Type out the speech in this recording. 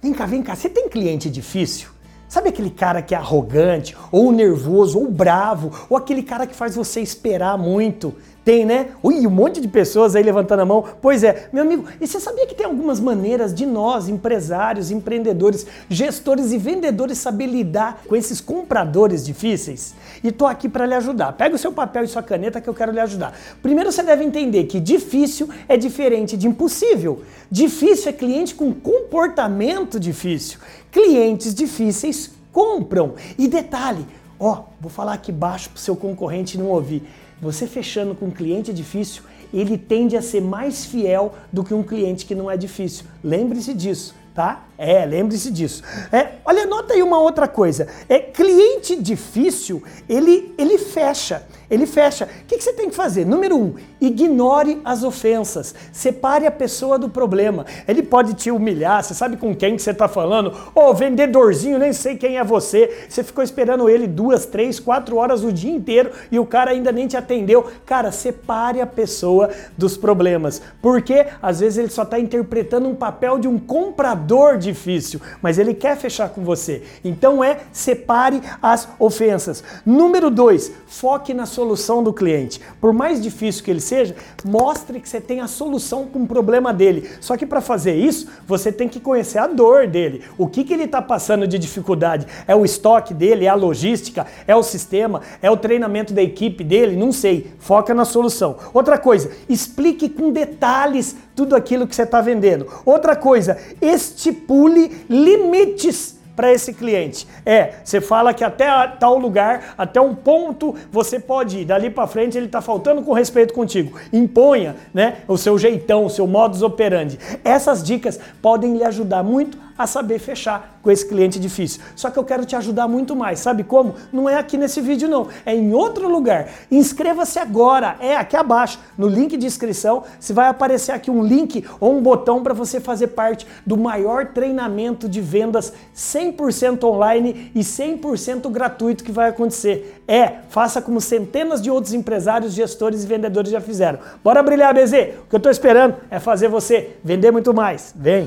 Vem cá, vem cá, você tem cliente difícil? Sabe aquele cara que é arrogante, ou nervoso, ou bravo, ou aquele cara que faz você esperar muito? Tem, né? Ui, um monte de pessoas aí levantando a mão. Pois é, meu amigo, e você sabia que tem algumas maneiras de nós, empresários, empreendedores, gestores e vendedores, saber lidar com esses compradores difíceis? E tô aqui para lhe ajudar. Pega o seu papel e sua caneta que eu quero lhe ajudar. Primeiro você deve entender que difícil é diferente de impossível. Difícil é cliente com comportamento difícil. Clientes difíceis compram. E detalhe, ó, vou falar aqui baixo pro seu concorrente não ouvir. Você fechando com um cliente difícil, ele tende a ser mais fiel do que um cliente que não é difícil. Lembre-se disso, tá? É, lembre-se disso. É, olha, nota aí uma outra coisa. É cliente difícil, ele ele fecha. Ele fecha. O que, que você tem que fazer? Número um, ignore as ofensas. Separe a pessoa do problema. Ele pode te humilhar, você sabe com quem que você está falando? Ô, oh, vendedorzinho, nem sei quem é você. Você ficou esperando ele duas, três, quatro horas o dia inteiro e o cara ainda nem te atendeu. Cara, separe a pessoa dos problemas. Porque às vezes ele só está interpretando um papel de um comprador difícil, mas ele quer fechar com você. Então é separe as ofensas. Número dois, foque na solução do cliente. Por mais difícil que ele seja, mostre que você tem a solução para um problema dele. Só que para fazer isso, você tem que conhecer a dor dele. O que, que ele está passando de dificuldade? É o estoque dele? É a logística? É o sistema? É o treinamento da equipe dele? Não sei. Foca na solução. Outra coisa, explique com detalhes tudo aquilo que você está vendendo. Outra coisa, estipule limites para esse cliente. É, você fala que até tal lugar, até um ponto você pode ir. Dali para frente ele está faltando com respeito contigo. Imponha, né, o seu jeitão, o seu modus operandi. Essas dicas podem lhe ajudar muito a saber fechar com esse cliente difícil. Só que eu quero te ajudar muito mais. Sabe como? Não é aqui nesse vídeo não, é em outro lugar. Inscreva-se agora, é aqui abaixo, no link de inscrição, se vai aparecer aqui um link ou um botão para você fazer parte do maior treinamento de vendas 100% online e 100% gratuito que vai acontecer. É, faça como centenas de outros empresários, gestores e vendedores já fizeram. Bora brilhar, BZ! O que eu estou esperando é fazer você vender muito mais. Vem!